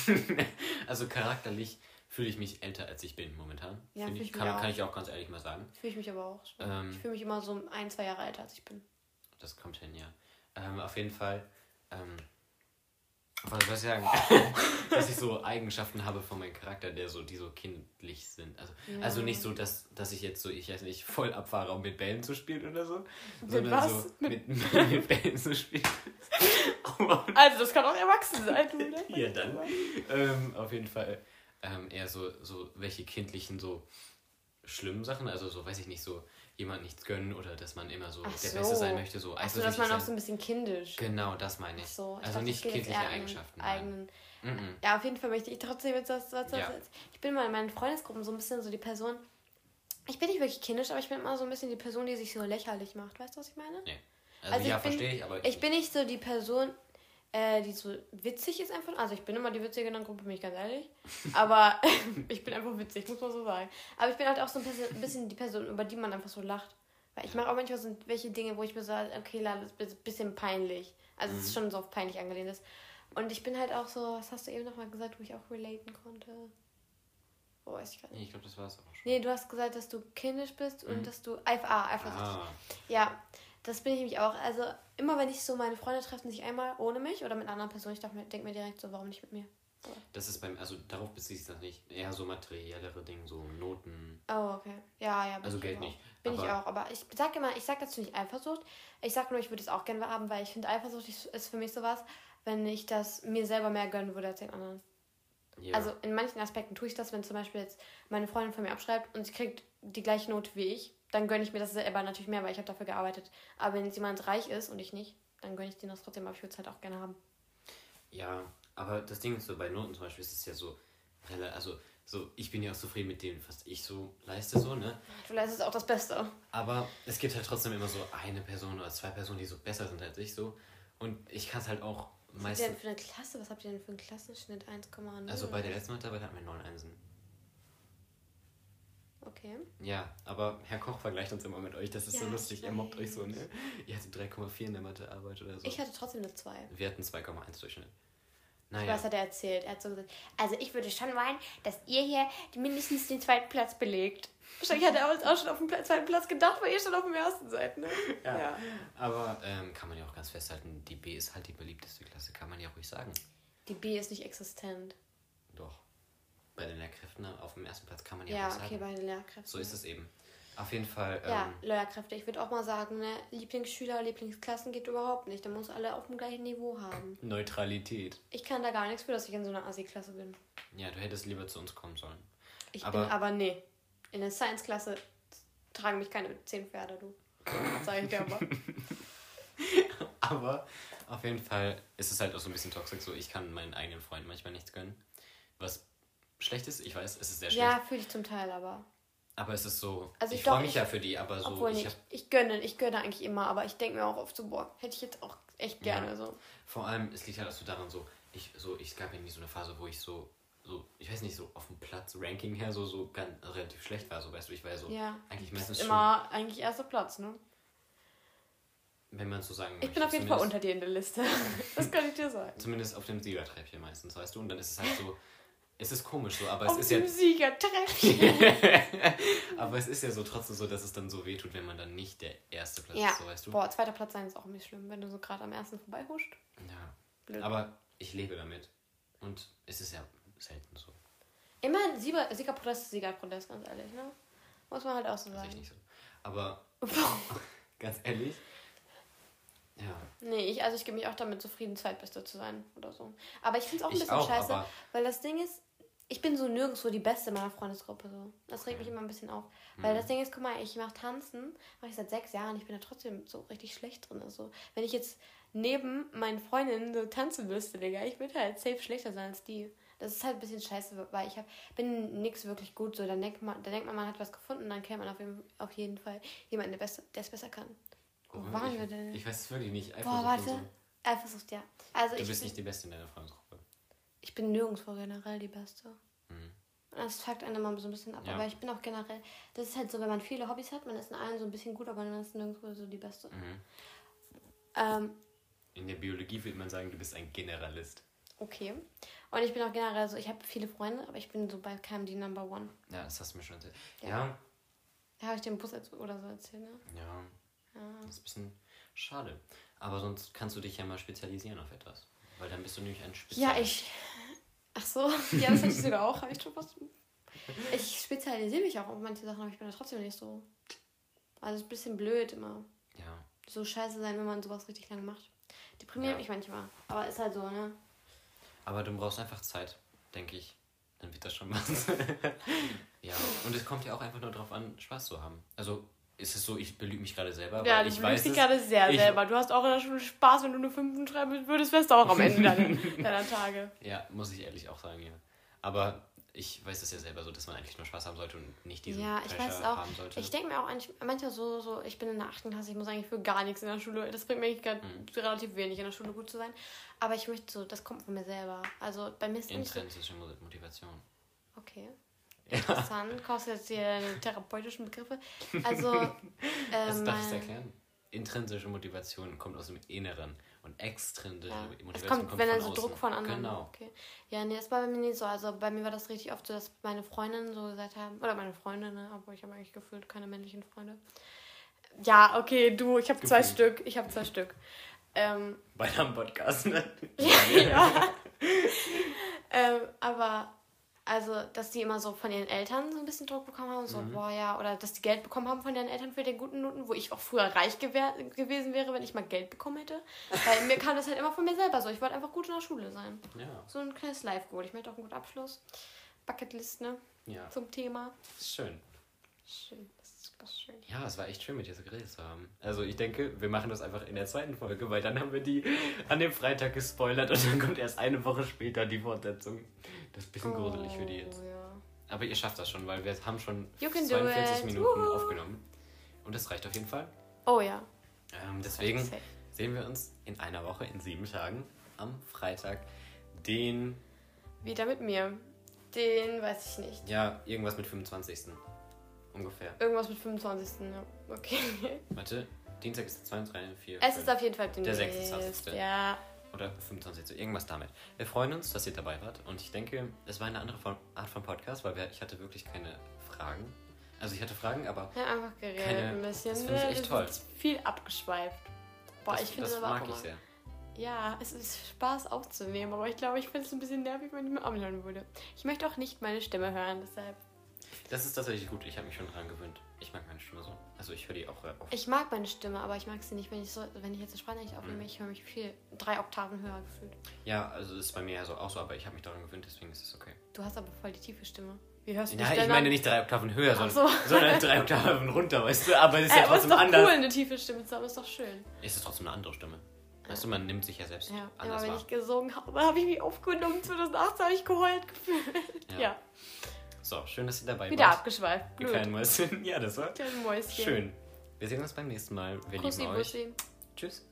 Also charakterlich fühle ich mich älter, als ich bin momentan. Ja, ich, ich mich kann, auch. kann ich auch ganz ehrlich mal sagen. Fühle ich mich aber auch schon. Ähm. ich fühle mich immer so ein, zwei Jahre älter, als ich bin. Das kommt hin, ja. Ähm, auf jeden Fall, ähm, was soll ich sagen? dass ich so Eigenschaften habe von meinem Charakter, der so, die so kindlich sind. Also, Ja. also nicht so, dass, dass ich jetzt so, ich weiß nicht, voll abfahre, um mit Bällen zu spielen oder so. Mit sondern was? so mit, mit Bällen zu spielen. Also, das kann auch erwachsen sein, du, ne? ja, dann. Ähm, auf jeden Fall ähm, eher so, so welche kindlichen, so schlimmen Sachen. Also so, weiß ich nicht, so jemand nichts gönnen oder dass man immer so Ach der so. Beste sein möchte. So Achso, dass man auch sein. so ein bisschen kindisch. Genau, das meine ich. So, ich also dachte, nicht kindliche Eigenschaften. Eigenen. Mhm. Ja, auf jeden Fall möchte ich trotzdem jetzt das, das, das Ja. Ich bin mal in meinen Freundesgruppen so ein bisschen so die Person. Ich bin nicht wirklich kindisch, aber ich bin immer so ein bisschen die Person, die sich so lächerlich macht. Weißt du, was ich meine? Nee. Also, Also ja, ich bin- verstehe ich, aber Ich bin nicht so die Person, äh, die so witzig ist einfach. Also ich bin immer die Witzige in der Gruppe, bin ich ganz ehrlich. Aber ich bin einfach witzig, muss man so sagen. Aber ich bin halt auch so ein bisschen, die Person, über die man einfach so lacht. Weil ich mache auch manchmal so welche Dinge, wo ich mir so, okay, la, das ist ein bisschen peinlich. Also es ist schon so auf peinlich angelehnt ist. Und ich bin halt auch so, was hast du eben nochmal gesagt, wo ich auch relaten konnte? Oh, weiß ich gar nicht. Nee, ich glaube, das war es auch schon. Nee, du hast gesagt, dass du kindisch bist und Mhm. dass du ah, eifersüchtig. Ah, Ja, das bin ich nämlich auch. Also immer wenn ich so meine Freunde treffen sich einmal ohne mich oder mit einer anderen Person, ich denke mir direkt so, warum nicht mit mir? das ist beim, also darauf bezieht sich das nicht. Eher so materiellere Dinge, so Noten. Oh, okay. Ja, ja. Also ich Geld nicht. Bin ich aber- auch, aber ich sag immer, ich sag dazu nicht Eifersucht. Ich sag nur, ich würde es auch gerne haben, weil ich finde, Eifersucht ist ist für mich sowas, wenn ich das mir selber mehr gönnen würde als den anderen. Ja. Also in manchen Aspekten tue ich das, wenn zum Beispiel jetzt meine Freundin von mir abschreibt und sie kriegt die gleiche Note wie ich, dann gönne ich mir das selber natürlich mehr, weil ich habe dafür gearbeitet. Aber wenn jetzt jemand reich ist und ich nicht, dann gönne ich denen das trotzdem, aber ich würde es halt auch gerne haben. Ja, aber das Ding ist so, bei Noten zum Beispiel ist es ja so, also so, ich bin ja auch zufrieden mit dem, was ich so leiste, so, ne? Du leistest auch das Beste. Aber es gibt halt trotzdem immer so eine Person oder zwei Personen, die so besser sind als ich, so. Und ich kann es halt auch Was habt ihr denn meistens. für eine Klasse? Was habt ihr denn für einen Klassenschnitt? 1,0? Also bei der letzten Mitarbeit hatten wir 9 Einsen. Okay. Ja, aber Herr Koch vergleicht uns immer mit euch, das ist so Ja, lustig, ich er mobbt euch so, ne? Ihr hattet 3,4 in der Mathearbeit oder so. Ich hatte trotzdem eine 2. wir hatten 2,1 Durchschnitt. Was Naja, hat er erzählt? Er hat so gesagt, also ich würde schon meinen, dass ihr hier mindestens den zweiten Platz belegt. Wahrscheinlich hat er uns auch schon auf Pla- zweiten Platz gedacht, weil ihr schon auf dem ersten seid, ne? Ja. aber ähm, kann man ja auch ganz festhalten, die B ist halt die beliebteste Klasse, kann man ja ruhig sagen. Die B ist nicht existent. Doch. Bei den Lehrkräften auf dem ersten Platz kann man ja, Ja, ruhig sagen. okay, bei den Lehrkräften. So ist es eben. Auf jeden Fall. Ja, Ähm, Lehrkräfte. Ich würde auch mal sagen, ne, Lieblingsschüler, Lieblingsklassen geht überhaupt nicht. Da muss alle auf dem gleichen Niveau haben. Neutralität. Ich kann da gar nichts für, dass ich in so einer Assi-Klasse bin. Ja, du hättest lieber zu uns kommen sollen. Ich Aber- bin aber nee. In der Science-Klasse tragen mich keine zehn Pferde, du. Sag ich dir aber. Aber auf jeden Fall ist es halt auch so ein bisschen toxisch. So, ich kann meinen eigenen Freunden manchmal nichts gönnen. Was schlecht ist, ich weiß, es ist sehr schlecht. ja, fühle ich zum Teil, aber. Aber es ist so. Also ich ich freue mich ich- ja für die, aber so. Obwohl, ich ich, hab, ich gönne, ich gönne eigentlich immer, aber ich denke mir auch oft so, boah, hätte ich jetzt auch echt Ja. gerne so. vor allem, es liegt halt auch so daran, so, ich, so, ich es gab ja nie so eine Phase, wo ich so, so, ich weiß nicht, so auf dem Platz, Ranking her, so, so ganz relativ schlecht war. So, weißt du, ich war ja so Ja. eigentlich meistens schon, Immer eigentlich erster Platz, ne? wenn man so sagen Ich möchte. bin auf jeden Fall unter dir in der Liste. das kann ich dir sagen. Zumindest auf dem Siegertreppchen meistens, weißt du? Und dann ist es halt so, es ist komisch so, aber Auf es ist dem ja, Siegertreppchen. aber es ist ja so trotzdem so, dass es dann so wehtut, wenn man dann nicht der erste Platz ja. ist, so weißt du? Boah, zweiter Platz sein ist auch nicht schlimm, wenn du so gerade am ersten vorbeihuscht. Ja. Blöd. Aber ich lebe damit. Und es ist ja selten so. Immerhin Sieger, Siegerprotest ist Siegerprotest, ganz ehrlich, ne? Muss man halt auch so Das sehe ich sagen. nicht so. Aber ganz ehrlich, ja. Nee, ich, also ich gebe mich auch damit zufrieden, Zweitbeste zu sein oder so. Aber ich finde es auch ein Ich bisschen auch, scheiße, weil das Ding ist, ich bin so nirgendwo die Beste in meiner Freundesgruppe. So. Das regt mich immer ein bisschen auf. Weil Mhm. das Ding ist, guck mal, ich mache Tanzen, mache ich seit sechs Jahren, ich bin da trotzdem so richtig schlecht drin. Also, wenn ich jetzt neben meinen Freundinnen so tanzen müsste, Digga, ich würde halt safe schlechter sein als die. Das ist halt ein bisschen scheiße, weil ich hab, bin nix wirklich gut. So, dann denkt man, dann denkt man, man hat was gefunden, dann kennt man auf jeden, auf jeden Fall jemanden, der es besser kann. Wo Oh, waren ich, wir denn? Ich weiß es wirklich nicht. Boah, warte. so. Eifersucht, ja. Also Du ich, bist nicht die Beste in deiner Freundesgruppe. Ich bin nirgendwo generell die Beste. Mhm. Das fuckt einen immer so ein bisschen ab. Ja. Aber ich bin auch generell. Das ist halt so, wenn man viele Hobbys hat, man ist in allen so ein bisschen gut, aber man ist nirgendwo so die Beste. Mhm. Ähm, In der Biologie würde man sagen, du bist ein Generalist. okay. Und ich bin auch generell so, ich habe viele Freunde, aber ich bin so bei keinem die Number One. Ja, das hast du mir schon erzählt. Ja. Ja, habe ich den Bus als- oder so erzählt, ne? ja, Ja. das ist ein bisschen schade. Aber sonst kannst du dich ja mal spezialisieren auf etwas. Weil dann bist du nämlich ein Spezialist. Ja, ich. Ach so, ja, das hatte ich sogar auch. Habe ich schon was. Ich spezialisiere mich auch auf manche Sachen, aber ich bin da trotzdem nicht so. Also, es ist ein bisschen blöd immer. Ja, So scheiße sein, wenn man sowas richtig lange macht. Deprimiert Ja. mich manchmal. Aber ist halt so, ne? aber du brauchst einfach Zeit, denke ich. Dann wird das schon was. ja, und es kommt ja auch einfach nur darauf an, Spaß zu haben. Also ist es so, ich belüge mich gerade selber, Ja, du ich belügst weiß dich es. gerade sehr ich- selber. Du hast auch in der Schule Spaß, wenn du nur Fünfen schreiben würdest, wärst du auch am Ende deiner, deiner Tage. Ja, muss ich ehrlich auch sagen, ja. Aber ich weiß es ja selber so, dass man eigentlich nur Spaß haben sollte und nicht diesen Ja, ich Pressure weiß es auch. haben sollte. Ich denke mir auch eigentlich, manchmal so, so, ich bin in der 8. Klasse, ich muss eigentlich für gar nichts in der Schule. Das bringt mir eigentlich Mhm. relativ wenig, in der Schule gut zu sein. Aber ich möchte so, das kommt von mir selber. Also bei mir ist nicht so. Intrinsische Mo- Motivation. Okay. Ja. Interessant. Kaufst du jetzt hier therapeutischen Begriffe? Also, Das ähm, darf ich erklären. Intrinsische Motivation kommt aus dem Inneren und extrinsische Ja. Motivation Es kommt, wenn von dann so außen. Druck von anderen. Genau. Okay. Ja, nee, das war bei mir nicht so. Also bei mir war das richtig oft so, dass meine Freundinnen so gesagt haben, oder meine Freunde, ne, obwohl ich habe eigentlich gefühlt keine männlichen Freunde. Ja, okay, du, ich habe zwei. Stück. Ich habe zwei Stück. Ähm, Bei einem Podcast, ne? ja. ähm, aber Also, dass die immer so von ihren Eltern so ein bisschen Druck bekommen haben, so, Mhm. boah, ja, oder dass die Geld bekommen haben von ihren Eltern für die guten Noten, wo ich auch früher reich gewesen wäre, wenn ich mal Geld bekommen hätte. Weil mir kam das halt immer von mir selber so. Ich wollte einfach gut in der Schule sein. Ja, So ein kleines Live-Goal. Ich möchte auch einen guten Abschluss. Bucketlist, ne? ja. Zum Thema. Schön. Schön. Das ist schön. Ja, es war echt schön, mit dir so geredet zu haben. Also ich denke, wir machen das einfach in der zweiten Folge, weil dann haben wir die an dem Freitag gespoilert und dann kommt erst eine Woche später die Fortsetzung. Das ist ein bisschen gruselig für die jetzt. Oh, ja. Aber ihr schafft das schon, weil wir haben schon You can do 42 it. Minuten Wuhu. aufgenommen. Und das reicht auf jeden Fall. Oh ja. Ähm, deswegen sehen wir uns in einer Woche, in sieben Tagen, am Freitag, den, Wieder mit mir. Den weiß ich nicht. ja, irgendwas mit 25. Ungefähr. Irgendwas mit 25. Ja. Okay. Warte, Dienstag ist der 2, 3, 4, Es ist auf jeden Fall Der demnächst. 26.. Ja. oder 25. Irgendwas damit. Wir freuen uns, dass ihr dabei wart. Und ich denke, es war eine andere Art von Podcast, weil wir, ich hatte wirklich keine Fragen. Also ich hatte Fragen, aber Ja, einfach geredet Keine- ein bisschen. das finde ich ne? echt Wir toll. Viel abgeschweift. Boah, das, ich finde das das aber mag auch ich sehr. Ja, es ist Spaß aufzunehmen, aber ich glaube, ich finde es ein bisschen nervig, wenn ich mir anhören würde. Ich möchte auch nicht meine Stimme hören, deshalb. Das ist tatsächlich gut. Ich habe mich schon dran gewöhnt. Ich mag meine Stimme so. Also ich höre die auch äh, oft. Ich mag meine Stimme, aber ich mag sie nicht, wenn ich so, wenn ich jetzt eine Sprachnachricht aufnehme. Mhm. Ich höre mich viel, drei Oktaven höher gefühlt. Ja, also das ist bei mir ja so auch so, aber ich habe mich daran gewöhnt, deswegen ist es okay. Du hast aber voll die tiefe Stimme. Wie hörst du Nein, ich meine nicht drei Oktaven höher, sondern, so. sondern drei Oktaven runter, weißt du? Aber es ist Ey, ja aber ist trotzdem doch anders. cool, eine tiefe Stimme zu haben, ist doch schön. Es ist trotzdem eine andere Stimme. Weißt du, man nimmt sich ja selbst Ja, anders wenn wahr. ich gesungen habe, habe ich mich aufgenommen. 2018 habe ich geheult gefühlt. Ja, So, schön, dass ihr dabei wieder wart. abgeschweift. Ihr Blöd. kleinen Mäuschen. Ja, das war Mäuschen. schön. Wir sehen uns beim nächsten Mal. Wir Kussi, lieben euch. Bussi. Tschüss.